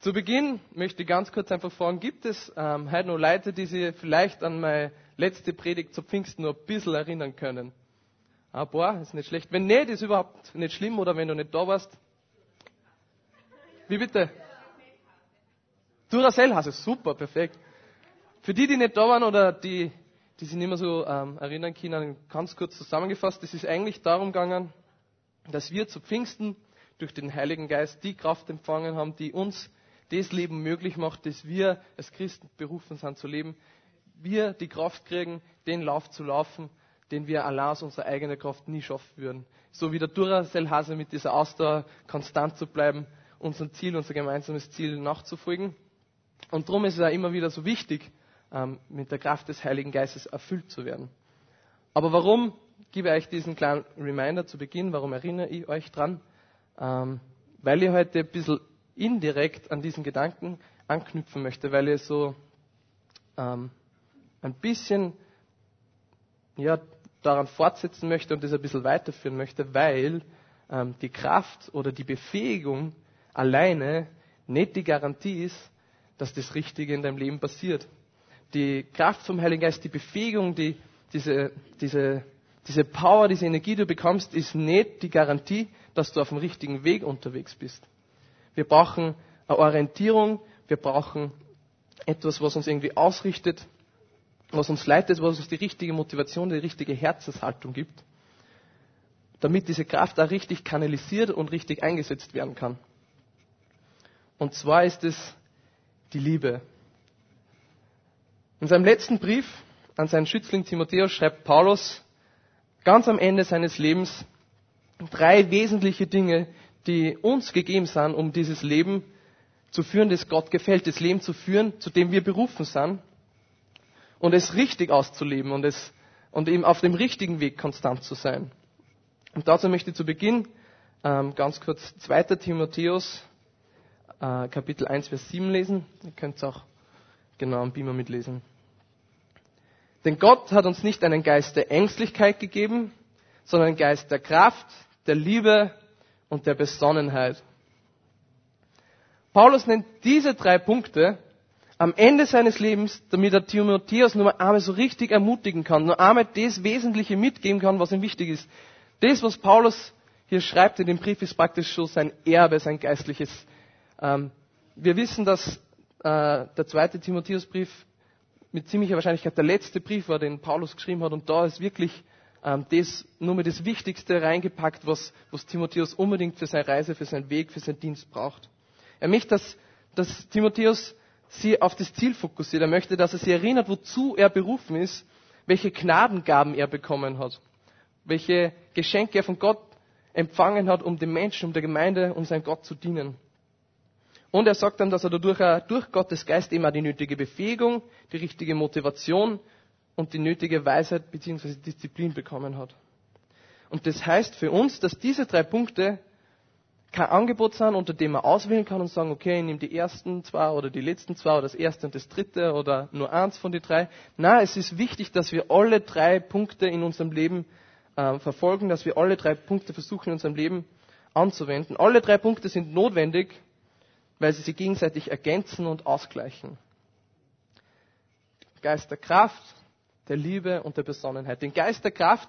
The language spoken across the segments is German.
Zu Beginn möchte ich ganz kurz einfach fragen, gibt es ähm, heute noch Leute, die sich vielleicht an meine letzte Predigt zu Pfingsten nur ein bisschen erinnern können? Ah, boah, ist nicht schlecht. Wenn nicht, ist überhaupt nicht schlimm oder wenn du nicht da warst. Wie bitte? Duracell hast du, super, perfekt. Für die, die nicht da waren oder die, die sich nicht mehr so ähm, erinnern können, ganz kurz zusammengefasst, es ist eigentlich darum gegangen, dass wir zu Pfingsten durch den Heiligen Geist die Kraft empfangen haben, die uns das Leben möglich macht, das wir als Christen berufen sind zu leben. Wir die Kraft kriegen, den Lauf zu laufen, den wir allein aus unserer eigenen Kraft nie schaffen würden. So wie der Duracell-Hase mit dieser Ausdauer konstant zu bleiben, unser Ziel, unser gemeinsames Ziel nachzufolgen. Und darum ist es auch immer wieder so wichtig, ähm, mit der Kraft des Heiligen Geistes erfüllt zu werden. Aber warum gebe ich euch diesen kleinen Reminder zu Beginn? Warum erinnere ich euch dran? Ähm, weil ich heute ein bisschen indirekt an diesen Gedanken anknüpfen möchte, weil ich so ähm, ein bisschen ja, daran fortsetzen möchte und das ein bisschen weiterführen möchte, weil ähm, die Kraft oder die Befähigung alleine nicht die Garantie ist, dass das Richtige in deinem Leben passiert. Die Kraft vom Heiligen Geist, die Befähigung, die, diese, diese, diese Power, diese Energie, die du bekommst, ist nicht die Garantie, dass du auf dem richtigen Weg unterwegs bist. Wir brauchen eine Orientierung, wir brauchen etwas, was uns irgendwie ausrichtet, was uns leitet, was uns die richtige Motivation, die richtige Herzenshaltung gibt, damit diese Kraft auch richtig kanalisiert und richtig eingesetzt werden kann. Und zwar ist es die Liebe. In seinem letzten Brief an seinen Schützling Timotheus schreibt Paulus ganz am Ende seines Lebens drei wesentliche Dinge, die uns gegeben sind, um dieses Leben zu führen, das Gott gefällt, das Leben zu führen, zu dem wir berufen sind und es richtig auszuleben und, es, und eben auf dem richtigen Weg konstant zu sein. Und dazu möchte ich zu Beginn ähm, ganz kurz 2. Timotheus äh, Kapitel 1, Vers 7 lesen. Ihr könnt es auch genau am Beamer mitlesen. Denn Gott hat uns nicht einen Geist der Ängstlichkeit gegeben, sondern einen Geist der Kraft, der Liebe und der Besonnenheit. Paulus nennt diese drei Punkte am Ende seines Lebens, damit er Timotheus nur einmal so richtig ermutigen kann, nur einmal das Wesentliche mitgeben kann, was ihm wichtig ist. Das, was Paulus hier schreibt in dem Brief, ist praktisch schon sein Erbe, sein geistliches. Ähm, wir wissen, dass äh, der zweite Timotheusbrief mit ziemlicher Wahrscheinlichkeit der letzte Brief war, den Paulus geschrieben hat, und da ist wirklich das nur mal das Wichtigste reingepackt, was, was Timotheus unbedingt für seine Reise, für seinen Weg, für seinen Dienst braucht. Er möchte, dass, dass Timotheus sie auf das Ziel fokussiert. Er möchte, dass er sie erinnert, wozu er berufen ist, welche Gnadengaben er bekommen hat, welche Geschenke er von Gott empfangen hat, um den Menschen, um der Gemeinde, um seinen Gott zu dienen. Und er sagt dann, dass er dadurch durch Gottes Geist immer die nötige Befähigung, die richtige Motivation und die nötige Weisheit bzw. Disziplin bekommen hat. Und das heißt für uns, dass diese drei Punkte kein Angebot sind, unter dem man auswählen kann und sagen, okay, ich nehme die ersten zwei oder die letzten zwei oder das erste und das dritte oder nur eins von den drei. Nein, es ist wichtig, dass wir alle drei Punkte in unserem Leben äh, verfolgen, dass wir alle drei Punkte versuchen in unserem Leben anzuwenden. Alle drei Punkte sind notwendig, weil sie sich gegenseitig ergänzen und ausgleichen. Geist der Kraft, der Liebe und der Besonnenheit. Den Geist der Kraft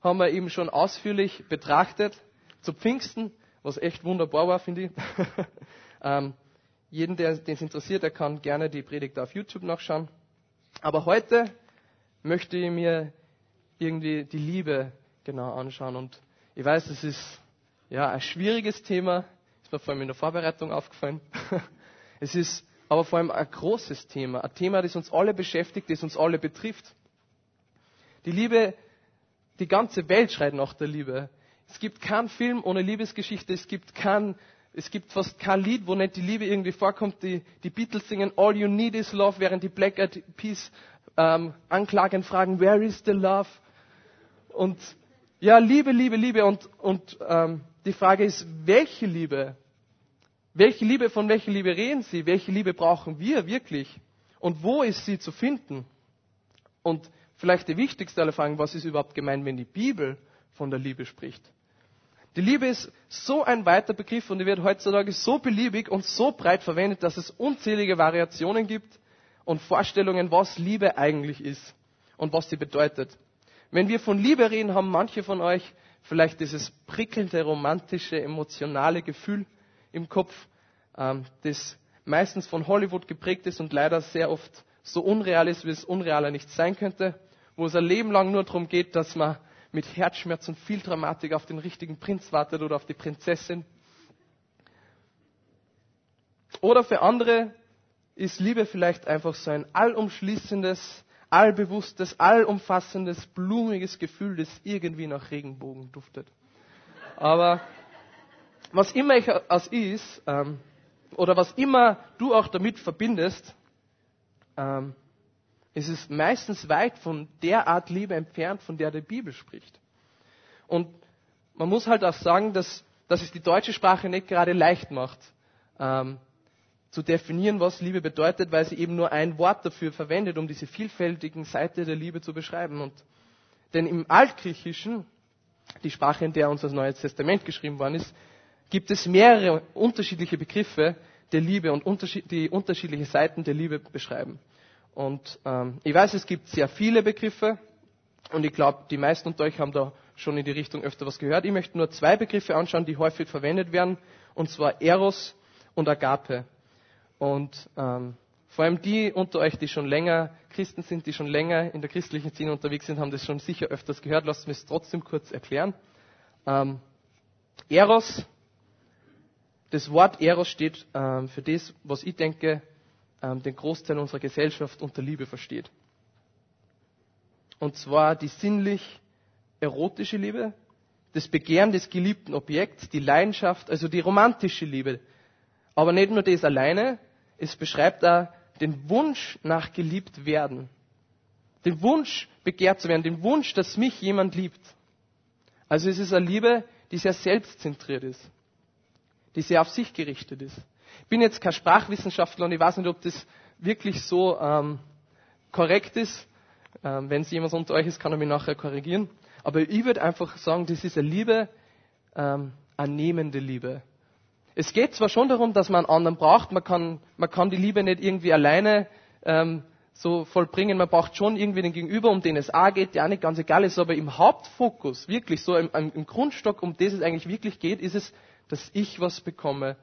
haben wir eben schon ausführlich betrachtet zu Pfingsten, was echt wunderbar war, finde ich. ähm, jeden, der es interessiert, der kann gerne die Predigt auf YouTube nachschauen. Aber heute möchte ich mir irgendwie die Liebe genau anschauen. Und ich weiß, es ist ja ein schwieriges Thema, ist mir vor allem in der Vorbereitung aufgefallen. es ist aber vor allem ein großes Thema, ein Thema, das uns alle beschäftigt, das uns alle betrifft. Die Liebe, die ganze Welt schreit nach der Liebe. Es gibt keinen Film ohne Liebesgeschichte, es gibt kein, es gibt fast kein Lied, wo nicht die Liebe irgendwie vorkommt. Die, die Beatles singen All You Need Is Love, während die Black Eyed Peas ähm, anklagen fragen, Where is the love? Und ja, Liebe, Liebe, Liebe. Und, und ähm, die Frage ist, welche Liebe? Welche Liebe, von welcher Liebe reden Sie? Welche Liebe brauchen wir wirklich? Und wo ist sie zu finden? Und vielleicht die wichtigste aller Fragen, was ist überhaupt gemeint, wenn die Bibel von der Liebe spricht? Die Liebe ist so ein weiter Begriff und die wird heutzutage so beliebig und so breit verwendet, dass es unzählige Variationen gibt und Vorstellungen, was Liebe eigentlich ist und was sie bedeutet. Wenn wir von Liebe reden, haben manche von euch vielleicht dieses prickelnde, romantische, emotionale Gefühl im Kopf, ähm, das meistens von Hollywood geprägt ist und leider sehr oft so unreal ist, wie es unrealer nicht sein könnte, wo es ein Leben lang nur darum geht, dass man mit Herzschmerz und viel Dramatik auf den richtigen Prinz wartet oder auf die Prinzessin. Oder für andere ist Liebe vielleicht einfach so ein allumschließendes, allbewusstes, allumfassendes, blumiges Gefühl, das irgendwie nach Regenbogen duftet. Aber was immer es ist, ähm, oder was immer du auch damit verbindest, ähm, ist es meistens weit von der Art Liebe entfernt, von der die Bibel spricht. Und man muss halt auch sagen, dass, dass es die deutsche Sprache nicht gerade leicht macht, ähm, zu definieren, was Liebe bedeutet, weil sie eben nur ein Wort dafür verwendet, um diese vielfältigen Seiten der Liebe zu beschreiben. Und, denn im Altgriechischen, die Sprache, in der unser Neues Testament geschrieben worden ist, gibt es mehrere unterschiedliche Begriffe der Liebe und unterschied die unterschiedliche Seiten der Liebe beschreiben. Und ähm, ich weiß, es gibt sehr viele Begriffe und ich glaube, die meisten unter euch haben da schon in die Richtung öfter was gehört. Ich möchte nur zwei Begriffe anschauen, die häufig verwendet werden, und zwar Eros und Agape. Und ähm, vor allem die unter euch, die schon länger Christen sind, die schon länger in der christlichen Szene unterwegs sind, haben das schon sicher öfters gehört. Lasst mich es trotzdem kurz erklären. Ähm, Eros, das Wort Eros steht ähm, für das, was ich denke, den Großteil unserer Gesellschaft unter Liebe versteht. Und zwar die sinnlich erotische Liebe, das Begehren des geliebten Objekts, die Leidenschaft, also die romantische Liebe. Aber nicht nur das alleine, es beschreibt da den Wunsch nach geliebt werden. Den Wunsch, begehrt zu werden, den Wunsch, dass mich jemand liebt. Also es ist eine Liebe, die sehr selbstzentriert ist, die sehr auf sich gerichtet ist. Ich bin jetzt kein Sprachwissenschaftler und ich weiß nicht, ob das wirklich so ähm, korrekt ist. Ähm, Wenn es jemand unter euch ist, kann er mich nachher korrigieren. Aber ich würde einfach sagen, das ist eine Liebe, ähm, eine nehmende Liebe. Es geht zwar schon darum, dass man einen anderen braucht, man kann, man kann die Liebe nicht irgendwie alleine ähm, so vollbringen, man braucht schon irgendwie den Gegenüber, um den es auch geht, der auch nicht ganz egal ist, aber im Hauptfokus, wirklich so im, im Grundstock, um das es eigentlich wirklich geht, ist es, dass ich was bekomme,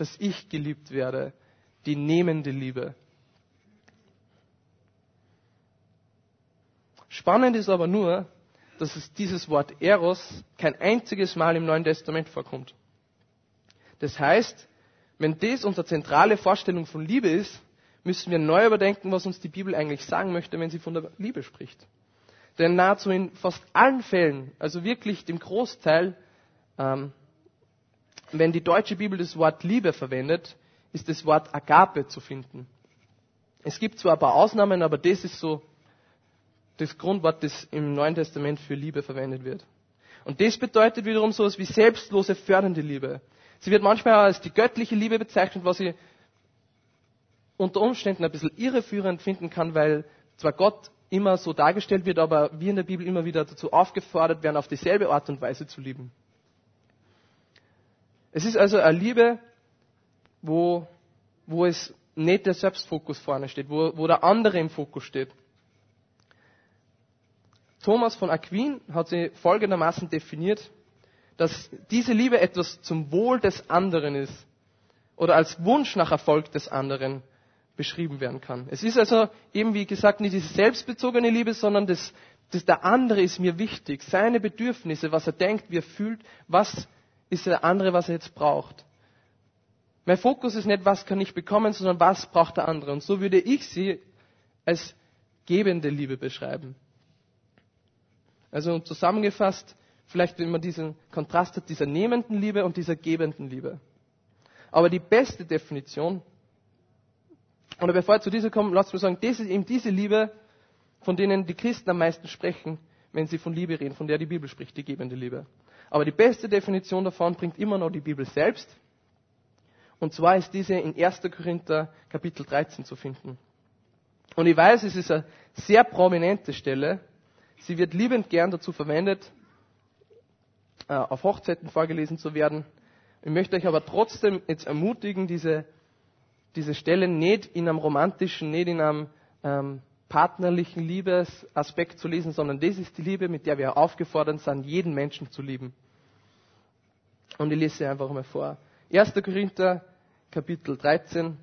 dass ich geliebt werde, die nehmende Liebe. Spannend ist aber nur, dass es dieses Wort Eros kein einziges Mal im Neuen Testament vorkommt. Das heißt, wenn das unsere zentrale Vorstellung von Liebe ist, müssen wir neu überdenken, was uns die Bibel eigentlich sagen möchte, wenn sie von der Liebe spricht. Denn nahezu in fast allen Fällen, also wirklich dem Großteil, ähm, wenn die deutsche Bibel das Wort Liebe verwendet, ist das Wort Agape zu finden. Es gibt zwar ein paar Ausnahmen, aber das ist so das Grundwort, das im Neuen Testament für Liebe verwendet wird. Und das bedeutet wiederum so etwas wie selbstlose, fördernde Liebe. Sie wird manchmal als die göttliche Liebe bezeichnet, was ich unter Umständen ein bisschen irreführend finden kann, weil zwar Gott immer so dargestellt wird, aber wir in der Bibel immer wieder dazu aufgefordert werden, auf dieselbe Art und Weise zu lieben. Es ist also eine Liebe, wo, wo es nicht der Selbstfokus vorne steht, wo, wo der andere im Fokus steht. Thomas von Aquin hat sie folgendermaßen definiert, dass diese Liebe etwas zum Wohl des anderen ist oder als Wunsch nach Erfolg des anderen beschrieben werden kann. Es ist also eben, wie gesagt, nicht diese selbstbezogene Liebe, sondern das, das der andere ist mir wichtig, seine Bedürfnisse, was er denkt, wie er fühlt, was ist der andere, was er jetzt braucht. Mein Fokus ist nicht, was kann ich bekommen, sondern was braucht der andere. Und so würde ich sie als gebende Liebe beschreiben. Also zusammengefasst, vielleicht wenn man diesen Kontrast hat, dieser nehmenden Liebe und dieser gebenden Liebe. Aber die beste Definition, oder bevor ich zu dieser komme, lasst mich sagen, das ist eben diese Liebe, von denen die Christen am meisten sprechen, wenn sie von Liebe reden, von der die Bibel spricht, die gebende Liebe. Aber die beste Definition davon bringt immer noch die Bibel selbst. Und zwar ist diese in 1. Korinther Kapitel 13 zu finden. Und ich weiß, es ist eine sehr prominente Stelle. Sie wird liebend gern dazu verwendet, äh, auf Hochzeiten vorgelesen zu werden. Ich möchte euch aber trotzdem jetzt ermutigen, diese, diese Stelle nicht in einem romantischen, nicht in einem ähm, partnerlichen Liebesaspekt zu lesen, sondern das ist die Liebe, mit der wir aufgefordert sind, jeden Menschen zu lieben. Und ich lese sie einfach mal vor. 1. Korinther, Kapitel 13,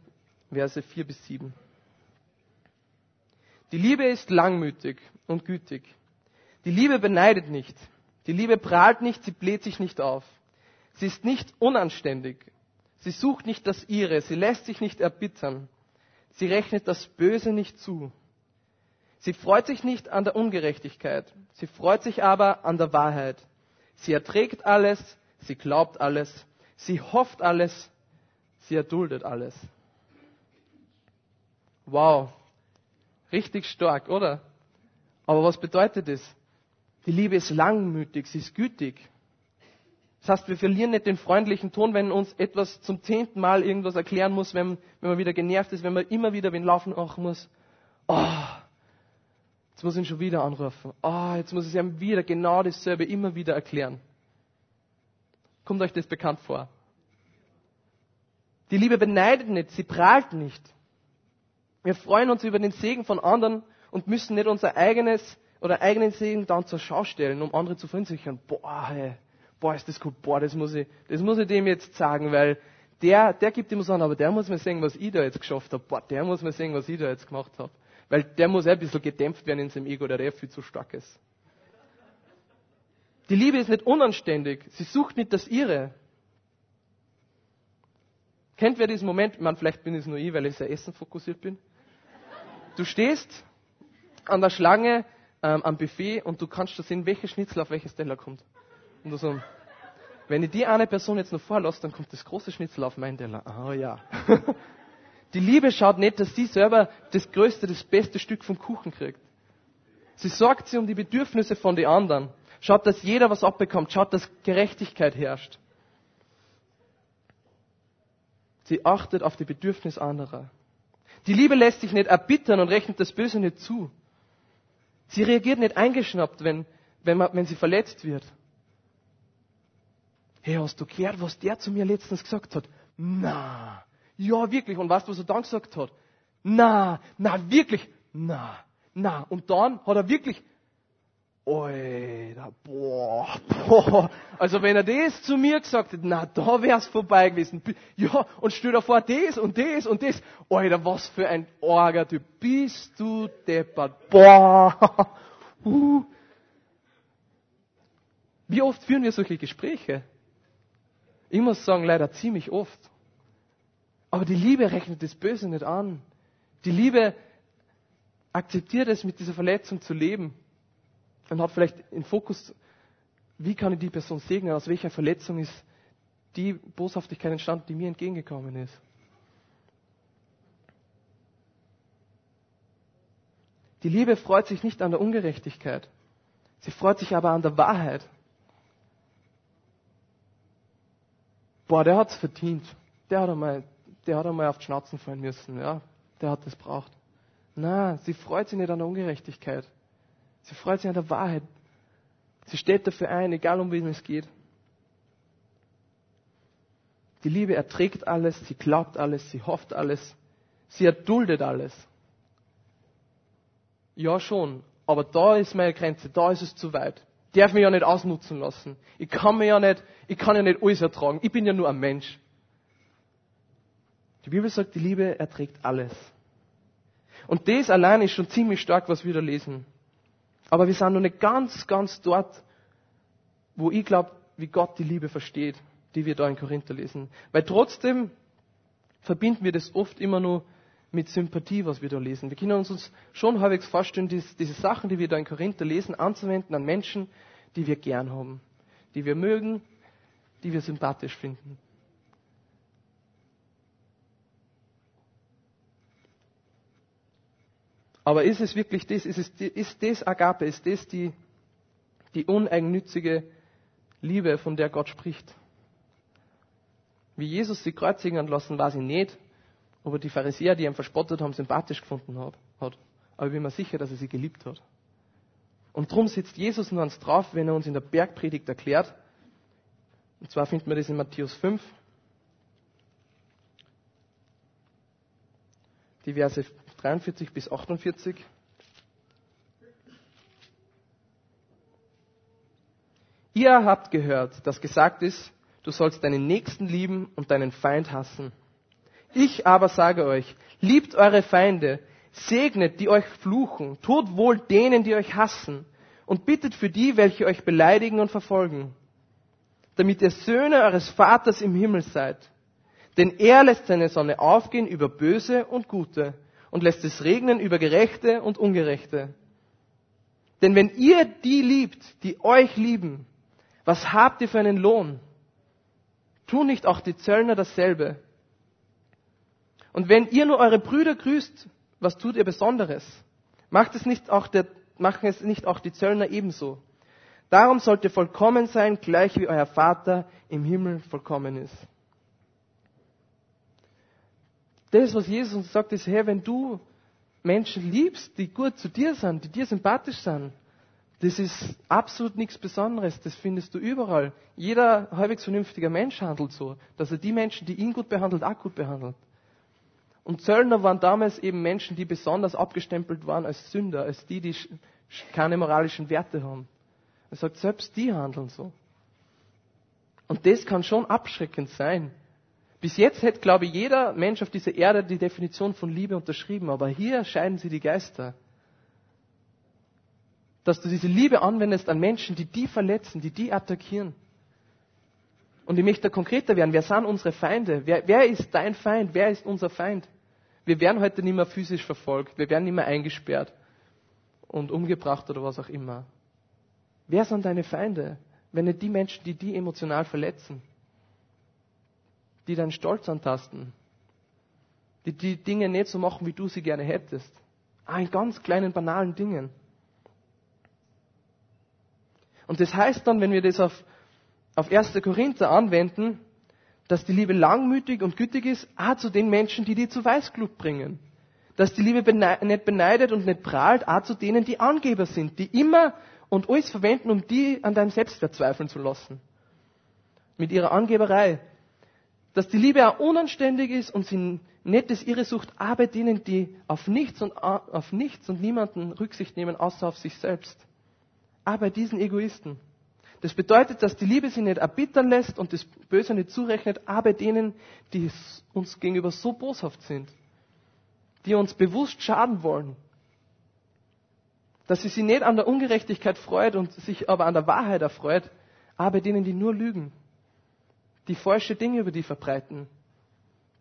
Verse 4 bis 7. Die Liebe ist langmütig und gütig. Die Liebe beneidet nicht. Die Liebe prahlt nicht, sie bläht sich nicht auf. Sie ist nicht unanständig. Sie sucht nicht das Ihre. Sie lässt sich nicht erbittern. Sie rechnet das Böse nicht zu. Sie freut sich nicht an der Ungerechtigkeit. Sie freut sich aber an der Wahrheit. Sie erträgt alles. Sie glaubt alles. Sie hofft alles. Sie erduldet alles. Wow. Richtig stark, oder? Aber was bedeutet das? Die Liebe ist langmütig, sie ist gütig. Das heißt, wir verlieren nicht den freundlichen Ton, wenn uns etwas zum zehnten Mal irgendwas erklären muss, wenn, wenn man wieder genervt ist, wenn man immer wieder wen laufen machen muss. Oh, jetzt muss ich ihn schon wieder anrufen. Oh, jetzt muss ich ihm wieder genau dasselbe immer wieder erklären. Kommt euch das bekannt vor? Die Liebe beneidet nicht, sie prahlt nicht. Wir freuen uns über den Segen von anderen und müssen nicht unser eigenes oder eigenen Segen dann zur Schau stellen, um andere zu verunsichern. Boah, hey, boah, ist das gut, boah, das muss ich, das muss ich dem jetzt sagen, weil der, der gibt immer so an, aber der muss mir sehen, was ich da jetzt geschafft habe. Boah, der muss mir sehen, was ich da jetzt gemacht habe. Weil der muss ein bisschen gedämpft werden in seinem Ego, der der viel zu stark ist. Die Liebe ist nicht unanständig. Sie sucht nicht das Ihre. Kennt wer diesen Moment? Man, vielleicht bin es nur ich, weil ich sehr Essen fokussiert bin. Du stehst an der Schlange ähm, am Buffet und du kannst da sehen, welche Schnitzel auf welches Teller kommt. Und du so, wenn ich die eine Person jetzt noch vorlasse, dann kommt das große Schnitzel auf meinen Teller. Oh, ja. Die Liebe schaut nicht, dass sie selber das größte, das beste Stück vom Kuchen kriegt. Sie sorgt sich um die Bedürfnisse von den anderen. Schaut, dass jeder was abbekommt. Schaut, dass Gerechtigkeit herrscht. Sie achtet auf die Bedürfnisse anderer. Die Liebe lässt sich nicht erbittern und rechnet das Böse nicht zu. Sie reagiert nicht eingeschnappt, wenn, wenn, man, wenn sie verletzt wird. Hey, hast du gehört, was der zu mir letztens gesagt hat? Na, ja, wirklich. Und weißt du, was er dann gesagt hat? Na, na, wirklich, na, na. Und dann hat er wirklich, Oida, boah, boah. Also wenn er das zu mir gesagt hätte, na, da wär's vorbei gewesen. Ja, und stell dir vor, das und das und das. Oida, was für ein Orga-Typ. Bist du deppert. Boah. Uh. Wie oft führen wir solche Gespräche? Ich muss sagen, leider ziemlich oft. Aber die Liebe rechnet das Böse nicht an. Die Liebe akzeptiert es, mit dieser Verletzung zu leben. Und hat vielleicht im Fokus, wie kann ich die Person segnen, aus welcher Verletzung ist die Boshaftigkeit entstanden, die mir entgegengekommen ist. Die Liebe freut sich nicht an der Ungerechtigkeit. Sie freut sich aber an der Wahrheit. Boah, der hat's verdient. Der hat einmal, der hat einmal auf die Schnauzen fallen müssen, ja. Der hat das braucht. Na, sie freut sich nicht an der Ungerechtigkeit. Sie freut sich an der Wahrheit. Sie steht dafür ein, egal um wen es geht. Die Liebe erträgt alles, sie glaubt alles, sie hofft alles, sie erduldet alles. Ja schon, aber da ist meine Grenze, da ist es zu weit. Ich darf mich ja nicht ausnutzen lassen. Ich kann mir ja nicht, ich kann ja nicht alles ertragen. Ich bin ja nur ein Mensch. Die Bibel sagt, die Liebe erträgt alles. Und das allein ist schon ziemlich stark, was wir da lesen. Aber wir sind noch nicht ganz, ganz dort, wo ich glaube, wie Gott die Liebe versteht, die wir da in Korinther lesen. Weil trotzdem verbinden wir das oft immer nur mit Sympathie, was wir da lesen. Wir können uns schon halbwegs vorstellen, diese, diese Sachen, die wir da in Korinther lesen, anzuwenden an Menschen, die wir gern haben, die wir mögen, die wir sympathisch finden. Aber ist es wirklich das? Ist, es, ist das Agape? Ist das die, die uneigennützige Liebe, von der Gott spricht? Wie Jesus sie kreuzigen lassen, war sie nicht, ob er die Pharisäer, die ihn verspottet haben, sympathisch gefunden hat. Aber ich bin mir sicher, dass er sie geliebt hat. Und drum sitzt Jesus nur ans drauf, wenn er uns in der Bergpredigt erklärt, Und zwar finden wir das in Matthäus 5, die Verse 43 bis 48. Ihr habt gehört, dass gesagt ist, du sollst deinen Nächsten lieben und deinen Feind hassen. Ich aber sage euch, liebt eure Feinde, segnet die euch fluchen, tut wohl denen, die euch hassen, und bittet für die, welche euch beleidigen und verfolgen, damit ihr Söhne eures Vaters im Himmel seid. Denn er lässt seine Sonne aufgehen über Böse und Gute und lässt es regnen über Gerechte und Ungerechte. Denn wenn ihr die liebt, die euch lieben, was habt ihr für einen Lohn? Tun nicht auch die Zöllner dasselbe? Und wenn ihr nur eure Brüder grüßt, was tut ihr Besonderes? Macht es nicht auch der, machen es nicht auch die Zöllner ebenso? Darum sollt ihr vollkommen sein, gleich wie euer Vater im Himmel vollkommen ist. Das, was Jesus uns sagt, ist, Herr, wenn du Menschen liebst, die gut zu dir sind, die dir sympathisch sind, das ist absolut nichts Besonderes. Das findest du überall. Jeder halbwegs vernünftiger Mensch handelt so, dass er die Menschen, die ihn gut behandelt, auch gut behandelt. Und Zöllner waren damals eben Menschen, die besonders abgestempelt waren als Sünder, als die, die keine moralischen Werte haben. Er sagt, selbst die handeln so. Und das kann schon abschreckend sein. Bis jetzt hätte, glaube ich, jeder Mensch auf dieser Erde die Definition von Liebe unterschrieben, aber hier scheiden sie die Geister. Dass du diese Liebe anwendest an Menschen, die die verletzen, die die attackieren. Und ich möchte konkreter werden. Wer sind unsere Feinde? Wer, wer ist dein Feind? Wer ist unser Feind? Wir werden heute nicht mehr physisch verfolgt. Wir werden nicht mehr eingesperrt und umgebracht oder was auch immer. Wer sind deine Feinde? Wenn nicht die Menschen, die die emotional verletzen? Die deinen Stolz antasten, die die Dinge nicht so machen, wie du sie gerne hättest. Ah, in ganz kleinen, banalen Dingen. Und das heißt dann, wenn wir das auf, auf 1. Korinther anwenden, dass die Liebe langmütig und gütig ist, auch zu den Menschen, die die zu Weißglut bringen. Dass die Liebe nicht beneidet und nicht prahlt, auch zu denen, die Angeber sind, die immer und alles verwenden, um die an deinem Selbstwert zweifeln zu lassen. Mit ihrer Angeberei, dass die Liebe auch unanständig ist und sie nicht das ihre Sucht, aber denen, die auf nichts und, auf nichts und niemanden Rücksicht nehmen, außer auf sich selbst. Aber diesen Egoisten. Das bedeutet, dass die Liebe sie nicht erbittern lässt und das Böse nicht zurechnet, aber denen, die uns gegenüber so boshaft sind, die uns bewusst schaden wollen. Dass sie sich nicht an der Ungerechtigkeit freut und sich aber an der Wahrheit erfreut, aber denen, die nur lügen die falsche Dinge über die verbreiten,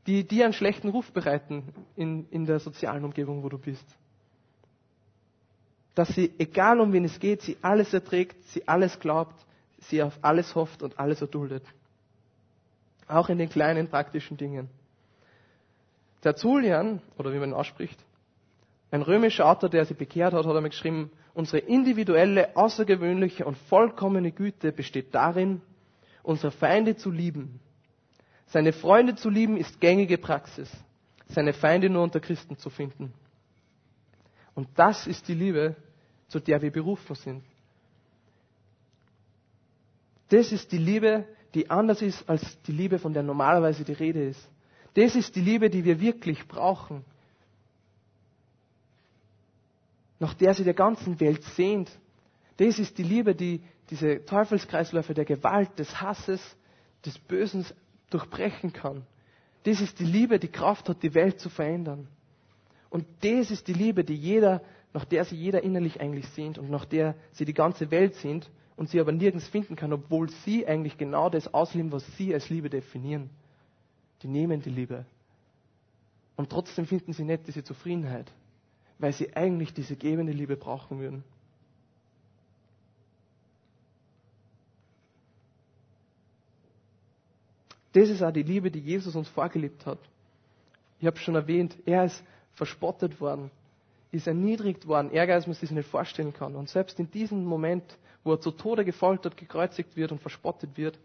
die dir einen schlechten Ruf bereiten in, in der sozialen Umgebung, wo du bist. Dass sie, egal um wen es geht, sie alles erträgt, sie alles glaubt, sie auf alles hofft und alles erduldet. Auch in den kleinen praktischen Dingen. Der Zulian, oder wie man ihn ausspricht, ein römischer Autor, der sie bekehrt hat, hat einmal geschrieben, unsere individuelle, außergewöhnliche und vollkommene Güte besteht darin, unsere Feinde zu lieben. Seine Freunde zu lieben ist gängige Praxis. Seine Feinde nur unter Christen zu finden. Und das ist die Liebe, zu der wir berufen sind. Das ist die Liebe, die anders ist als die Liebe, von der normalerweise die Rede ist. Das ist die Liebe, die wir wirklich brauchen. Nach der sie der ganzen Welt sehnt. Das ist die Liebe, die diese Teufelskreisläufe der Gewalt, des Hasses, des Bösen durchbrechen kann. Das ist die Liebe, die Kraft hat, die Welt zu verändern. Und das ist die Liebe, die jeder, nach der sie jeder innerlich eigentlich sehnt und nach der sie die ganze Welt sehnt und sie aber nirgends finden kann, obwohl sie eigentlich genau das ausleben, was sie als Liebe definieren. Die nehmen die Liebe. Und trotzdem finden sie nicht diese Zufriedenheit, weil sie eigentlich diese gebende Liebe brauchen würden. Das ist auch die Liebe, die Jesus uns vorgelebt hat. Ich habe schon erwähnt, er ist verspottet worden, ist erniedrigt worden, ärger als man sich nicht vorstellen kann. Und selbst in diesem Moment, wo er zu Tode gefoltert, gekreuzigt wird und verspottet wird,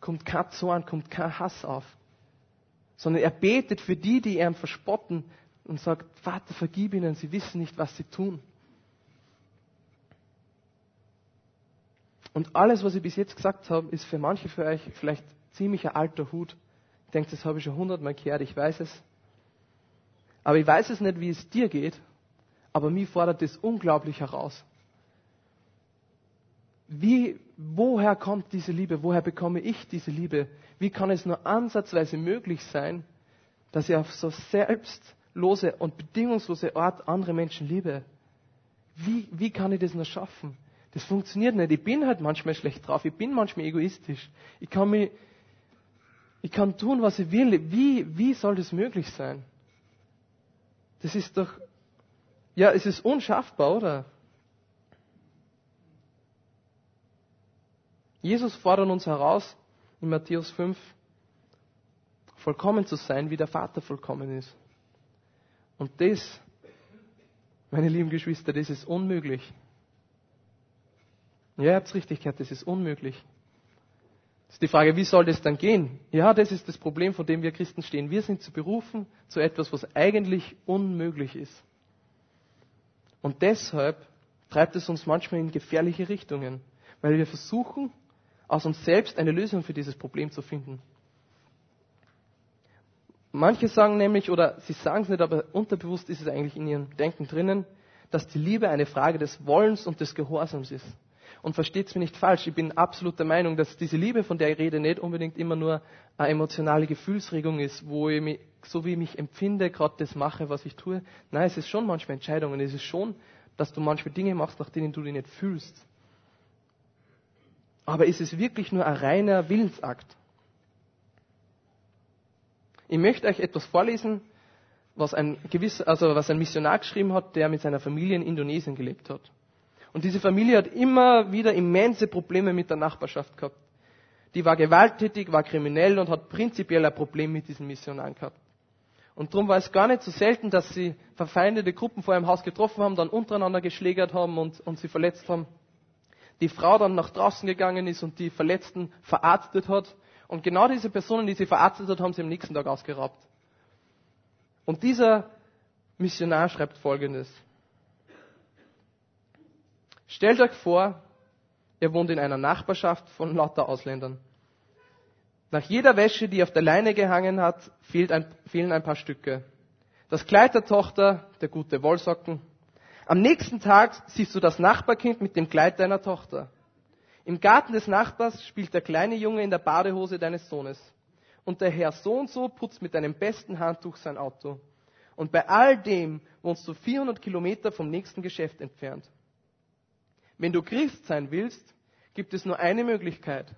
kommt kein Zorn, kommt kein Hass auf, sondern er betet für die, die ihn verspotten und sagt, Vater, vergib ihnen, sie wissen nicht, was sie tun. Und alles, was ich bis jetzt gesagt habe, ist für manche von euch vielleicht ziemlich ein alter Hut. Ich denke, das habe ich schon hundertmal gehört, ich weiß es. Aber ich weiß es nicht, wie es dir geht, aber mich fordert das unglaublich heraus. Wie, woher kommt diese Liebe? Woher bekomme ich diese Liebe? Wie kann es nur ansatzweise möglich sein, dass ich auf so selbstlose und bedingungslose Art andere Menschen liebe? Wie, wie kann ich das nur schaffen? Das funktioniert nicht. Ich bin halt manchmal schlecht drauf. Ich bin manchmal egoistisch. Ich kann mich, ich kann tun, was ich will. Wie, wie soll das möglich sein? Das ist doch, ja, es ist unschaffbar, oder? Jesus fordert uns heraus, in Matthäus 5, vollkommen zu sein, wie der Vater vollkommen ist. Und das, meine lieben Geschwister, das ist unmöglich. Ja, ihr habt richtig gehört, das ist unmöglich. Ist die Frage, wie soll das dann gehen? Ja, das ist das Problem, vor dem wir Christen stehen. Wir sind zu berufen zu etwas, was eigentlich unmöglich ist. Und deshalb treibt es uns manchmal in gefährliche Richtungen, weil wir versuchen, aus uns selbst eine Lösung für dieses Problem zu finden. Manche sagen nämlich, oder sie sagen es nicht, aber unterbewusst ist es eigentlich in ihrem Denken drinnen, dass die Liebe eine Frage des Wollens und des Gehorsams ist. Und versteht es mir nicht falsch, ich bin absolut der Meinung, dass diese Liebe, von der ich rede, nicht unbedingt immer nur eine emotionale Gefühlsregung ist, wo ich mich, so wie ich mich empfinde, gerade das mache, was ich tue. Nein, es ist schon manchmal Entscheidungen. Es ist schon, dass du manchmal Dinge machst, nach denen du dich nicht fühlst. Aber ist es wirklich nur ein reiner Willensakt? Ich möchte euch etwas vorlesen, was ein gewisser, also was ein Missionar geschrieben hat, der mit seiner Familie in Indonesien gelebt hat. Und diese Familie hat immer wieder immense Probleme mit der Nachbarschaft gehabt. Die war gewalttätig, war kriminell und hat prinzipiell ein Problem mit diesen Missionaren gehabt. Und darum war es gar nicht so selten, dass sie verfeindete Gruppen vor ihrem Haus getroffen haben, dann untereinander geschlägert haben und, und sie verletzt haben. Die Frau dann nach draußen gegangen ist und die Verletzten verarztet hat. Und genau diese Personen, die sie verarztet hat, haben sie am nächsten Tag ausgeraubt. Und dieser Missionar schreibt Folgendes. Stellt euch vor, ihr wohnt in einer Nachbarschaft von lauter Ausländern. Nach jeder Wäsche, die auf der Leine gehangen hat, ein, fehlen ein paar Stücke. Das Kleid der Tochter, der gute Wollsocken. Am nächsten Tag siehst du das Nachbarkind mit dem Kleid deiner Tochter. Im Garten des Nachbars spielt der kleine Junge in der Badehose deines Sohnes. Und der Herr so und so putzt mit einem besten Handtuch sein Auto. Und bei all dem wohnst du 400 Kilometer vom nächsten Geschäft entfernt. Wenn du Christ sein willst, gibt es nur eine Möglichkeit.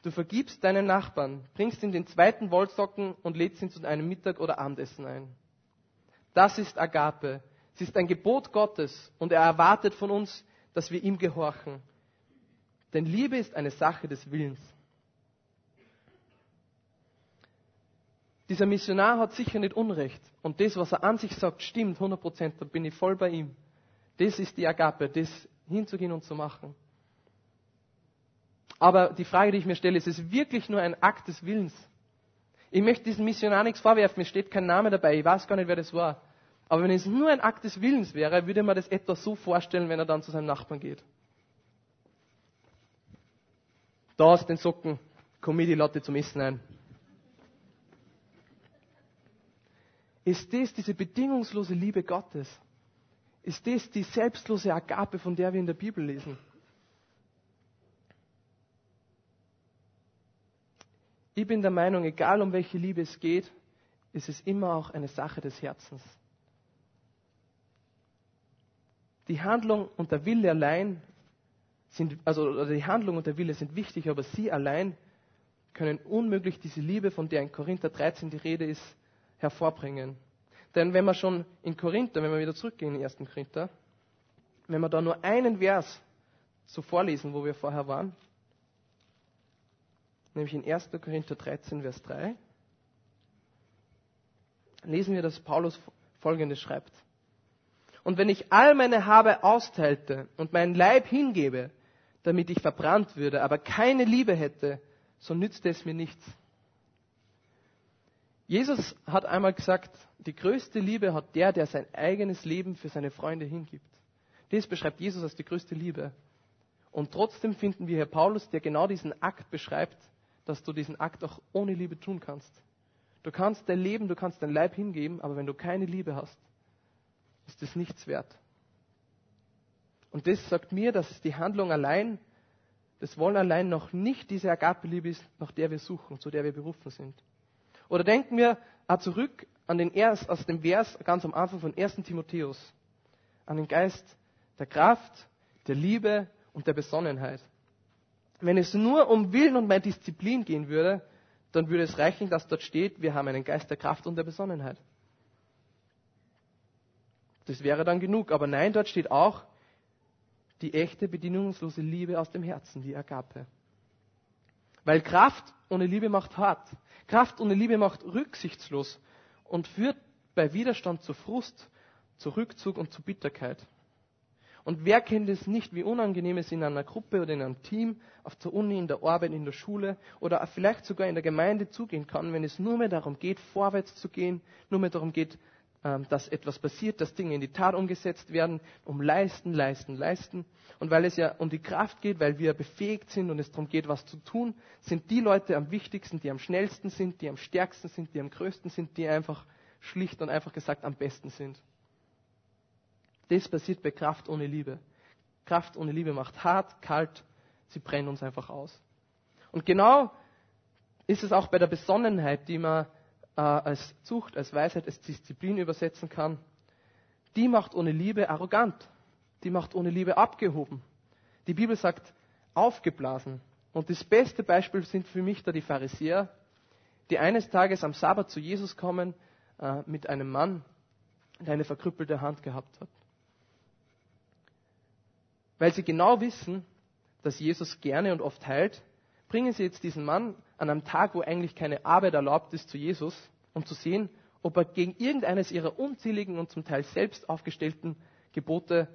Du vergibst deinen Nachbarn, bringst ihm den zweiten Wollsocken und lädst ihn zu einem Mittag- oder Abendessen ein. Das ist Agape. Es ist ein Gebot Gottes und er erwartet von uns, dass wir ihm gehorchen. Denn Liebe ist eine Sache des Willens. Dieser Missionar hat sicher nicht Unrecht. Und das, was er an sich sagt, stimmt 100 Prozent. Da bin ich voll bei ihm. Das ist die Agape. Das hinzugehen und zu machen. Aber die Frage, die ich mir stelle, ist es wirklich nur ein Akt des Willens? Ich möchte diesem Missionar nichts vorwerfen, mir steht kein Name dabei, ich weiß gar nicht, wer das war. Aber wenn es nur ein Akt des Willens wäre, würde man das etwa so vorstellen, wenn er dann zu seinem Nachbarn geht. Da aus den Socken, komm mir die Latte zum Essen ein. Ist das diese bedingungslose Liebe Gottes? Ist das die selbstlose Agape, von der wir in der Bibel lesen? Ich bin der Meinung, egal um welche Liebe es geht, ist es immer auch eine Sache des Herzens. Die Handlung und der Wille allein sind, also die Handlung und der Wille sind wichtig, aber sie allein können unmöglich diese Liebe, von der in Korinther 13 die Rede ist, hervorbringen. Denn wenn wir schon in Korinther, wenn wir wieder zurückgehen in den 1. Korinther, wenn wir da nur einen Vers so vorlesen, wo wir vorher waren, nämlich in 1. Korinther 13, Vers 3, lesen wir, dass Paulus Folgendes schreibt. Und wenn ich all meine Habe austeilte und meinen Leib hingebe, damit ich verbrannt würde, aber keine Liebe hätte, so nützte es mir nichts. Jesus hat einmal gesagt, die größte Liebe hat der, der sein eigenes Leben für seine Freunde hingibt. Das beschreibt Jesus als die größte Liebe. Und trotzdem finden wir hier Paulus, der genau diesen Akt beschreibt, dass du diesen Akt auch ohne Liebe tun kannst. Du kannst dein Leben, du kannst dein Leib hingeben, aber wenn du keine Liebe hast, ist es nichts wert. Und das sagt mir, dass die Handlung allein, das Wollen allein noch nicht diese Agape-Liebe ist, nach der wir suchen, zu der wir berufen sind. Oder denken wir auch zurück an den Ers, aus dem Vers ganz am Anfang von 1. Timotheus, an den Geist der Kraft, der Liebe und der Besonnenheit. Wenn es nur um Willen und meine Disziplin gehen würde, dann würde es reichen, dass dort steht, wir haben einen Geist der Kraft und der Besonnenheit. Das wäre dann genug. Aber nein, dort steht auch die echte, bedingungslose Liebe aus dem Herzen, die Agape. Weil Kraft ohne Liebe macht hart. Kraft ohne Liebe macht rücksichtslos und führt bei Widerstand zu Frust, zu Rückzug und zu Bitterkeit. Und wer kennt es nicht, wie unangenehm es in einer Gruppe oder in einem Team, auf der Uni, in der Arbeit, in der Schule oder vielleicht sogar in der Gemeinde zugehen kann, wenn es nur mehr darum geht, vorwärts zu gehen, nur mehr darum geht, dass etwas passiert, dass Dinge in die Tat umgesetzt werden, um leisten, leisten, leisten. Und weil es ja um die Kraft geht, weil wir befähigt sind und es darum geht, was zu tun, sind die Leute am wichtigsten, die am schnellsten sind, die am stärksten sind, die am größten sind, die einfach schlicht und einfach gesagt am besten sind. Das passiert bei Kraft ohne Liebe. Kraft ohne Liebe macht hart, kalt, sie brennen uns einfach aus. Und genau ist es auch bei der Besonnenheit, die man äh, als Zucht, als Weisheit, als Disziplin übersetzen kann. Die macht ohne Liebe arrogant. Die macht ohne Liebe abgehoben. Die Bibel sagt aufgeblasen. Und das beste Beispiel sind für mich da die Pharisäer, die eines Tages am Sabbat zu Jesus kommen äh, mit einem Mann, der eine verkrüppelte Hand gehabt hat weil sie genau wissen, dass Jesus gerne und oft heilt, bringen sie jetzt diesen Mann an einem Tag, wo eigentlich keine Arbeit erlaubt ist, zu Jesus, um zu sehen, ob er gegen irgendeines ihrer unzähligen und zum Teil selbst aufgestellten Gebote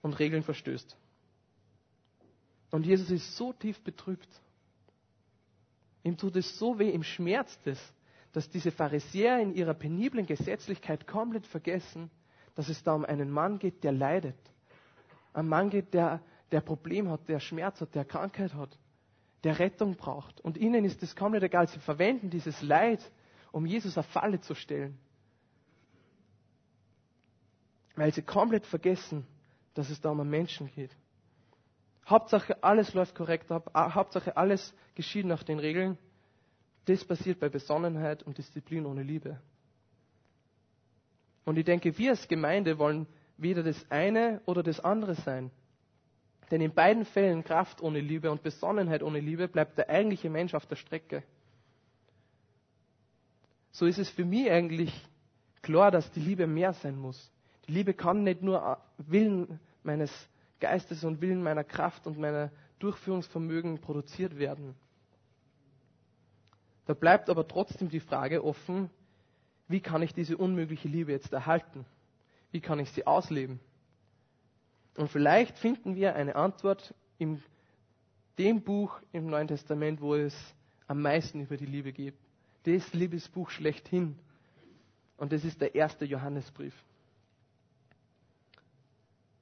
und Regeln verstößt. Und Jesus ist so tief betrübt. Ihm tut es so weh, ihm schmerzt es, dass diese Pharisäer in ihrer peniblen Gesetzlichkeit komplett vergessen, dass es da um einen Mann geht, der leidet, ein Mann geht, der, der Problem hat, der Schmerz hat, der Krankheit hat, der Rettung braucht. Und ihnen ist es nicht egal. Sie verwenden dieses Leid, um Jesus auf Falle zu stellen. Weil sie komplett vergessen, dass es da um einen Menschen geht. Hauptsache, alles läuft korrekt ab. Hauptsache, alles geschieht nach den Regeln. Das passiert bei Besonnenheit und Disziplin ohne Liebe. Und ich denke, wir als Gemeinde wollen weder das eine oder das andere sein. Denn in beiden Fällen Kraft ohne Liebe und Besonnenheit ohne Liebe bleibt der eigentliche Mensch auf der Strecke. So ist es für mich eigentlich klar, dass die Liebe mehr sein muss. Die Liebe kann nicht nur Willen meines Geistes und Willen meiner Kraft und meiner Durchführungsvermögen produziert werden. Da bleibt aber trotzdem die Frage offen, wie kann ich diese unmögliche Liebe jetzt erhalten? Wie kann ich sie ausleben? Und vielleicht finden wir eine Antwort in dem Buch im Neuen Testament, wo es am meisten über die Liebe geht. Das Liebesbuch schlechthin. Und das ist der erste Johannesbrief.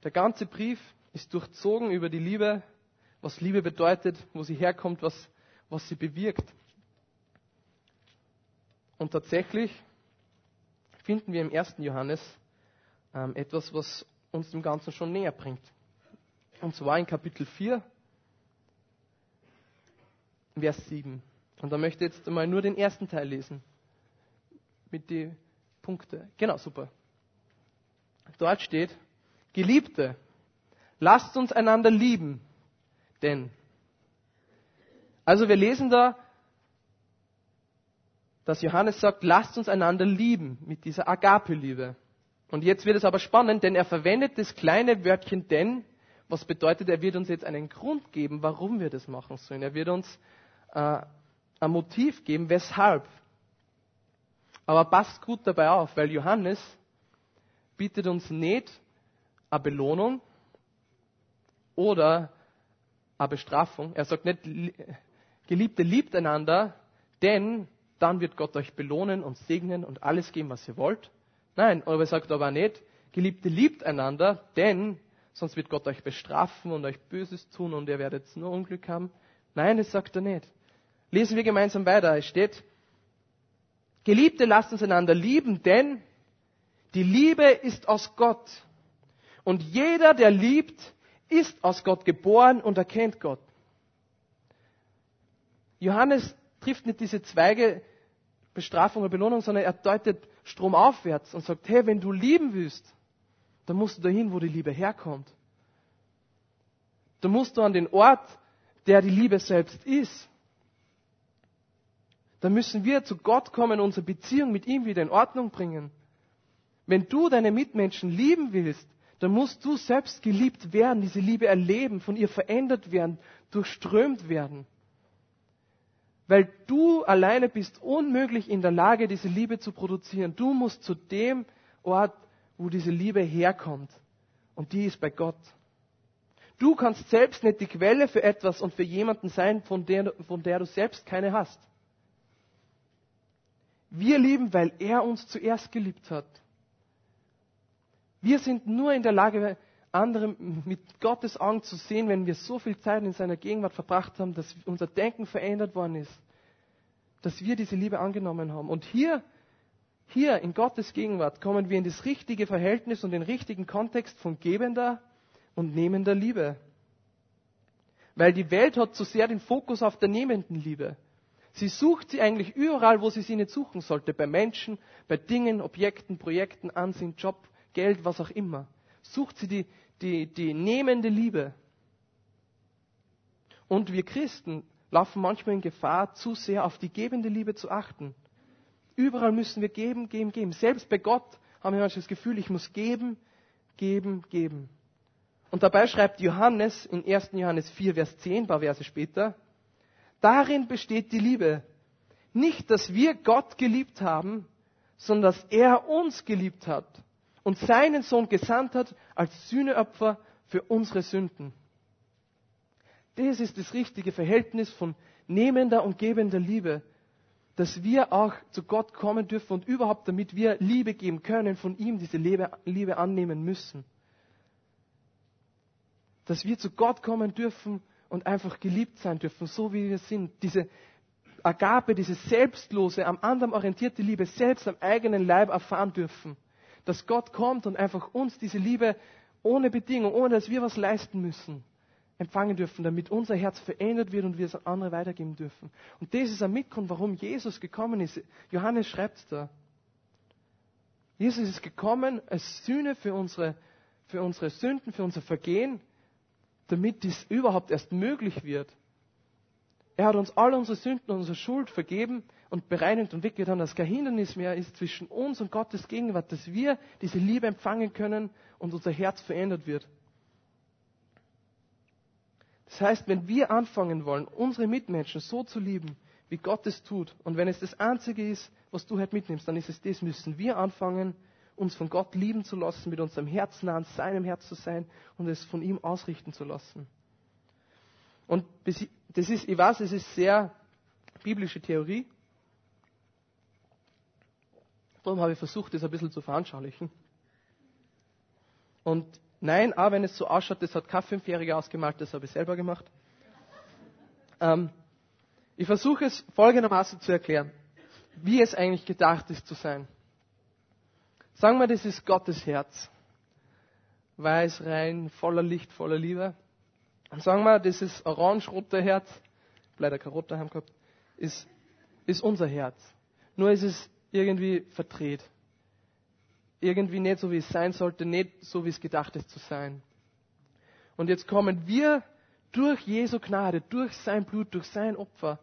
Der ganze Brief ist durchzogen über die Liebe, was Liebe bedeutet, wo sie herkommt, was, was sie bewirkt. Und tatsächlich finden wir im ersten Johannes ähm, etwas, was uns dem Ganzen schon näher bringt. Und zwar in Kapitel 4, Vers 7. Und da möchte ich jetzt einmal nur den ersten Teil lesen. Mit den Punkten. Genau, super. Dort steht, Geliebte, lasst uns einander lieben, denn. Also wir lesen da, dass Johannes sagt, lasst uns einander lieben mit dieser Agape-Liebe. Und jetzt wird es aber spannend, denn er verwendet das kleine Wörtchen denn, was bedeutet, er wird uns jetzt einen Grund geben, warum wir das machen sollen. Er wird uns äh, ein Motiv geben, weshalb. Aber passt gut dabei auf, weil Johannes bietet uns nicht eine Belohnung oder eine Bestrafung. Er sagt nicht, Geliebte, liebt einander, denn dann wird Gott euch belohnen und segnen und alles geben, was ihr wollt. Nein, aber er sagt aber nicht, Geliebte, liebt einander, denn sonst wird Gott euch bestrafen und euch Böses tun und ihr werdet nur Unglück haben. Nein, das sagt er nicht. Lesen wir gemeinsam weiter. Es steht, Geliebte, lasst uns einander lieben, denn die Liebe ist aus Gott. Und jeder, der liebt, ist aus Gott geboren und erkennt Gott. Johannes trifft nicht diese Zweige Bestrafung oder Belohnung, sondern er deutet stromaufwärts und sagt, hey, wenn du lieben willst, dann musst du dahin, wo die Liebe herkommt. Da musst du an den Ort, der die Liebe selbst ist. Da müssen wir zu Gott kommen, unsere Beziehung mit ihm wieder in Ordnung bringen. Wenn du deine Mitmenschen lieben willst, dann musst du selbst geliebt werden, diese Liebe erleben, von ihr verändert werden, durchströmt werden. Weil du alleine bist unmöglich in der Lage, diese Liebe zu produzieren. Du musst zu dem Ort, wo diese Liebe herkommt. Und die ist bei Gott. Du kannst selbst nicht die Quelle für etwas und für jemanden sein, von der, von der du selbst keine hast. Wir lieben, weil er uns zuerst geliebt hat. Wir sind nur in der Lage, andere mit Gottes Augen zu sehen, wenn wir so viel Zeit in seiner Gegenwart verbracht haben, dass unser Denken verändert worden ist, dass wir diese Liebe angenommen haben. Und hier, hier in Gottes Gegenwart kommen wir in das richtige Verhältnis und den richtigen Kontext von gebender und nehmender Liebe. Weil die Welt hat zu sehr den Fokus auf der nehmenden Liebe. Sie sucht sie eigentlich überall, wo sie sie nicht suchen sollte. Bei Menschen, bei Dingen, Objekten, Projekten, Ansehen, Job, Geld, was auch immer sucht sie die, die, die nehmende Liebe. Und wir Christen laufen manchmal in Gefahr, zu sehr auf die gebende Liebe zu achten. Überall müssen wir geben, geben, geben. Selbst bei Gott haben wir manchmal das Gefühl, ich muss geben, geben, geben. Und dabei schreibt Johannes in 1. Johannes 4, Vers 10, ein paar Verse später, darin besteht die Liebe. Nicht, dass wir Gott geliebt haben, sondern dass er uns geliebt hat und seinen Sohn gesandt hat als Sühneopfer für unsere Sünden. Das ist das richtige Verhältnis von nehmender und gebender Liebe, dass wir auch zu Gott kommen dürfen und überhaupt, damit wir Liebe geben können, von ihm diese Liebe, annehmen müssen. Dass wir zu Gott kommen dürfen und einfach geliebt sein dürfen, so wie wir sind. Diese Agape, diese selbstlose, am anderen orientierte Liebe selbst am eigenen Leib erfahren dürfen dass Gott kommt und einfach uns diese Liebe ohne Bedingung, ohne dass wir was leisten müssen, empfangen dürfen, damit unser Herz verändert wird und wir es an andere weitergeben dürfen. Und das ist ein Mitgrund, warum Jesus gekommen ist. Johannes schreibt da. Jesus ist gekommen als Sühne für unsere, für unsere Sünden, für unser Vergehen, damit dies überhaupt erst möglich wird. Er hat uns alle unsere Sünden und unsere Schuld vergeben und bereinigt und weggetan, dass kein Hindernis mehr ist zwischen uns und Gottes Gegenwart, dass wir diese Liebe empfangen können und unser Herz verändert wird. Das heißt, wenn wir anfangen wollen, unsere Mitmenschen so zu lieben, wie Gott es tut, und wenn es das Einzige ist, was du heute mitnimmst, dann ist es das, müssen wir anfangen, uns von Gott lieben zu lassen, mit unserem Herzen an seinem Herz zu sein und es von ihm ausrichten zu lassen. Und das ist, ich weiß, es ist sehr biblische Theorie, Darum habe ich versucht, das ein bisschen zu veranschaulichen. Und nein, auch wenn es so ausschaut, das hat kein Fünfjähriger ausgemalt, das habe ich selber gemacht. Ähm, ich versuche es folgendermaßen zu erklären, wie es eigentlich gedacht ist zu sein. Sagen wir, das ist Gottes Herz. Weiß, rein, voller Licht, voller Liebe. Und sagen wir, das ist orange-roter Herz, leider kein roter haben gehabt, ist, ist unser Herz. Nur ist es irgendwie verdreht. Irgendwie nicht so, wie es sein sollte, nicht so, wie es gedacht ist zu sein. Und jetzt kommen wir durch Jesu Gnade, durch sein Blut, durch sein Opfer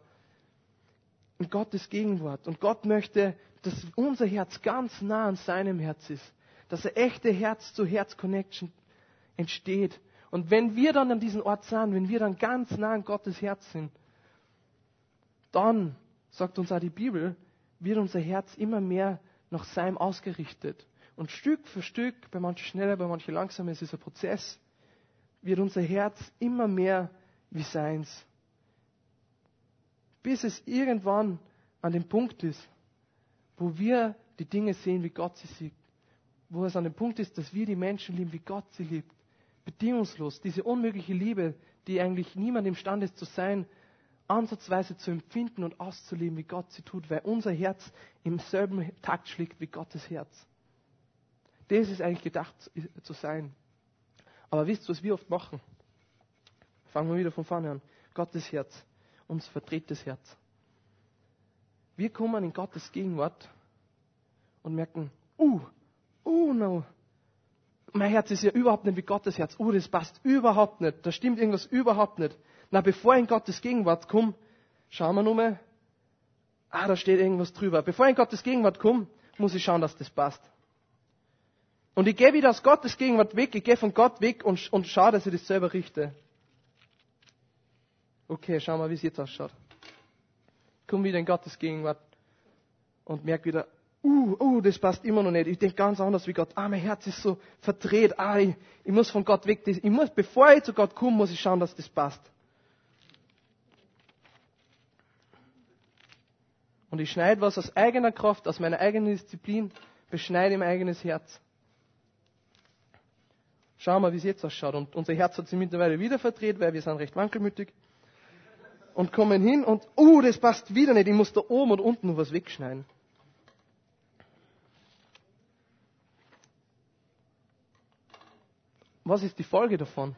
in Gottes Gegenwart. Und Gott möchte, dass unser Herz ganz nah an seinem Herz ist. Dass eine echte Herz-zu-Herz-Connection entsteht. Und wenn wir dann an diesem Ort sind, wenn wir dann ganz nah an Gottes Herz sind, dann, sagt uns auch die Bibel, wird unser Herz immer mehr nach seinem ausgerichtet. Und Stück für Stück, bei manchen schneller, bei manchen langsamer, es ist ein Prozess, wird unser Herz immer mehr wie seins. Bis es irgendwann an dem Punkt ist, wo wir die Dinge sehen, wie Gott sie sieht. Wo es an dem Punkt ist, dass wir die Menschen lieben, wie Gott sie liebt. Bedingungslos, diese unmögliche Liebe, die eigentlich niemand imstande ist zu sein, ansatzweise zu empfinden und auszuleben, wie Gott sie tut, weil unser Herz im selben Takt schlägt wie Gottes Herz. Das ist eigentlich gedacht zu sein. Aber wisst ihr, was wir oft machen? Fangen wir wieder von vorne an. Gottes Herz, unser verdrehtes Herz. Wir kommen in Gottes Gegenwart und merken, uh, uh, no, mein Herz ist ja überhaupt nicht wie Gottes Herz. Uh, das passt überhaupt nicht. Da stimmt irgendwas überhaupt nicht. Na, bevor ich in Gottes Gegenwart komme, schauen wir nochmal. Ah, da steht irgendwas drüber. Bevor ich in Gottes Gegenwart komme, muss ich schauen, dass das passt. Und ich gehe wieder aus Gottes Gegenwart weg, ich gehe von Gott weg und, und schaue, dass ich das selber richte. Okay, schauen wir, wie es jetzt ausschaut. Ich komme wieder in Gottes Gegenwart und merke wieder, uh, uh, das passt immer noch nicht. Ich denke ganz anders wie Gott. Ah, mein Herz ist so verdreht. Ah, ich, ich muss von Gott weg. Ich muss, bevor ich zu Gott komme, muss ich schauen, dass das passt. Und ich schneide was aus eigener Kraft, aus meiner eigenen Disziplin, beschneide im eigenes Herz. Schauen wir, wie es jetzt ausschaut. Und unser Herz hat sich mittlerweile wieder verdreht, weil wir sind recht wankelmütig. Und kommen hin und, uh, das passt wieder nicht. Ich muss da oben und unten noch was wegschneiden. Was ist die Folge davon?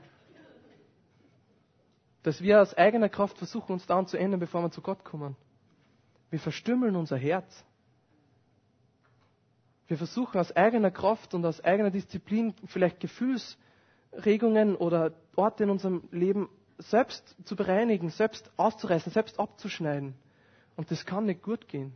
Dass wir aus eigener Kraft versuchen, uns daran zu ändern, bevor wir zu Gott kommen. Wir verstümmeln unser Herz. Wir versuchen aus eigener Kraft und aus eigener Disziplin vielleicht Gefühlsregungen oder Orte in unserem Leben selbst zu bereinigen, selbst auszureißen, selbst abzuschneiden. Und das kann nicht gut gehen.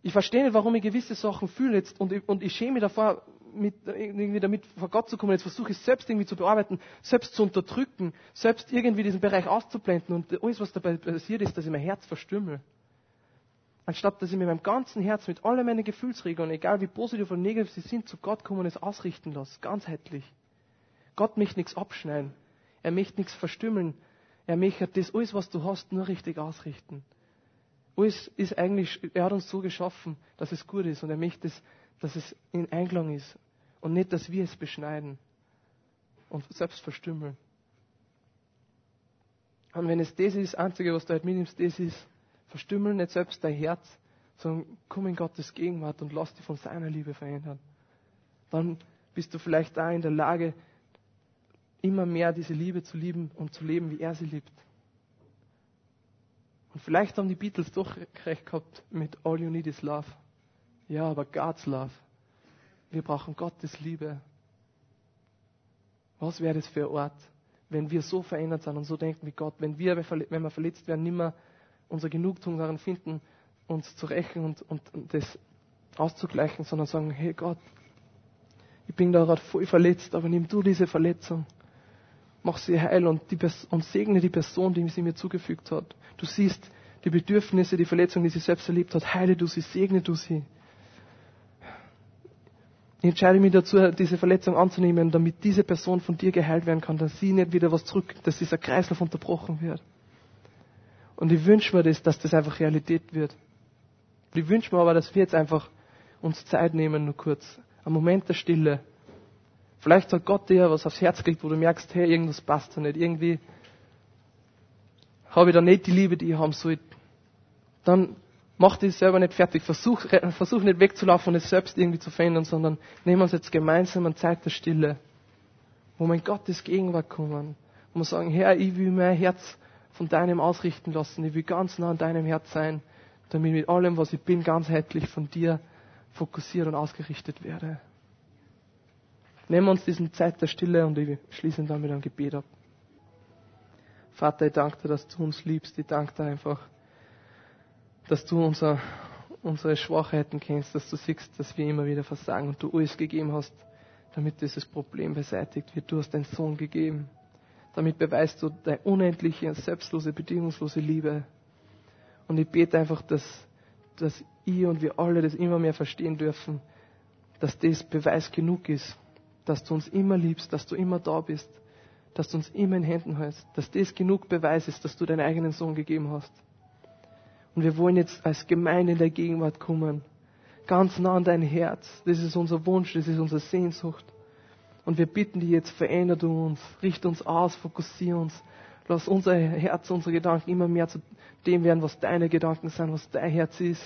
Ich verstehe nicht, warum ich gewisse Sachen fühle jetzt und ich, und ich schäme mich davor, mit, irgendwie damit vor Gott zu kommen. Jetzt versuche ich selbst irgendwie zu bearbeiten, selbst zu unterdrücken, selbst irgendwie diesen Bereich auszublenden. Und alles, was dabei passiert, ist, dass ich mein Herz verstümmel. Anstatt dass ich mit meinem ganzen Herz, mit all meinen Gefühlsregeln, egal wie positiv oder negativ sie sind, zu Gott kommen und es ausrichten lasse, ganzheitlich. Gott möchte nichts abschneiden. Er möchte nichts verstümmeln. Er möchte das alles, was du hast, nur richtig ausrichten. Alles ist eigentlich, er hat uns so geschaffen, dass es gut ist und er möchte, dass es in Einklang ist und nicht, dass wir es beschneiden und selbst verstümmeln. Und wenn es das ist, das Einzige, was du halt mitnimmst, das ist, verstümmel nicht selbst dein Herz, sondern komm in Gottes Gegenwart und lass dich von seiner Liebe verändern. Dann bist du vielleicht da in der Lage, immer mehr diese Liebe zu lieben und zu leben, wie er sie liebt. Und vielleicht haben die Beatles doch recht gehabt mit All You Need Is Love. Ja, aber God's Love. Wir brauchen Gottes Liebe. Was wäre das für ein Ort, wenn wir so verändert sind und so denken wie Gott, wenn wir, wenn wir verletzt werden, nimmer unsere Genugtuung darin finden, uns zu rächen und, und, und das auszugleichen, sondern sagen, hey Gott, ich bin da gerade voll verletzt, aber nimm du diese Verletzung, mach sie heil und, und segne die Person, die sie mir zugefügt hat. Du siehst die Bedürfnisse, die Verletzung, die sie selbst erlebt hat, heile du sie, segne du sie. Ich entscheide mich dazu, diese Verletzung anzunehmen, damit diese Person von dir geheilt werden kann, dass sie nicht wieder was zurück, dass dieser Kreislauf unterbrochen wird. Und ich wünsche mir das, dass das einfach Realität wird. Ich wünsche mir aber, dass wir jetzt einfach uns Zeit nehmen, nur kurz. Einen Moment der Stille. Vielleicht hat Gott dir was aufs Herz gelegt, wo du merkst, hey, irgendwas passt da nicht. Irgendwie habe ich da nicht die Liebe, die ich haben soll. Dann mach dich selber nicht fertig. Versuch, versuch nicht wegzulaufen und es selbst irgendwie zu verändern, sondern nehmen wir uns jetzt gemeinsam eine Zeit der Stille, wo wir in Gottes Gegenwart kommen, wo wir sagen, Herr, ich will mein Herz von deinem ausrichten lassen, ich will ganz nah an deinem Herz sein, damit mit allem, was ich bin, ganzheitlich von dir fokussiert und ausgerichtet werde. Nehmen wir uns diesen Zeit der Stille und ich schließe dann mit einem Gebet ab. Vater, ich danke dir, dass du uns liebst. Ich danke dir einfach, dass du unser, unsere Schwachheiten kennst, dass du siehst, dass wir immer wieder versagen und du alles gegeben hast, damit dieses Problem beseitigt wird. Du hast deinen Sohn gegeben. Damit beweist du deine unendliche, selbstlose, bedingungslose Liebe. Und ich bete einfach, dass, dass ich und wir alle das immer mehr verstehen dürfen, dass das Beweis genug ist, dass du uns immer liebst, dass du immer da bist, dass du uns immer in Händen hältst, dass das genug Beweis ist, dass du deinen eigenen Sohn gegeben hast. Und wir wollen jetzt als Gemeinde in der Gegenwart kommen. Ganz nah an dein Herz. Das ist unser Wunsch, das ist unsere Sehnsucht. Und wir bitten dich jetzt, verändere du uns, richte uns aus, fokussiere uns. Lass unser Herz, unsere Gedanken immer mehr zu dem werden, was deine Gedanken sind, was dein Herz ist.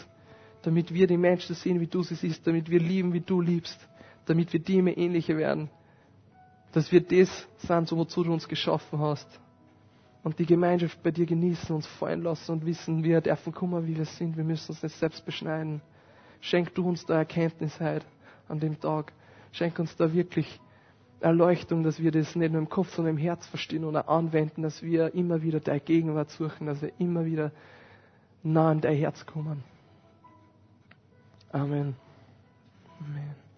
Damit wir die Menschen sehen, wie du sie siehst, damit wir lieben, wie du liebst, damit wir dir immer ähnlicher werden. Dass wir das sind, wozu du uns geschaffen hast. Und die Gemeinschaft bei dir genießen, uns fallen lassen und wissen, wir dürfen kommen, wie wir sind. Wir müssen uns nicht selbst beschneiden. Schenk du uns da Erkenntnis heute an dem Tag. Schenk uns da wirklich Erleuchtung, dass wir das nicht nur im Kopf, sondern im Herz verstehen oder anwenden, dass wir immer wieder deine Gegenwart suchen, dass wir immer wieder nah an dein Herz kommen. Amen. Amen.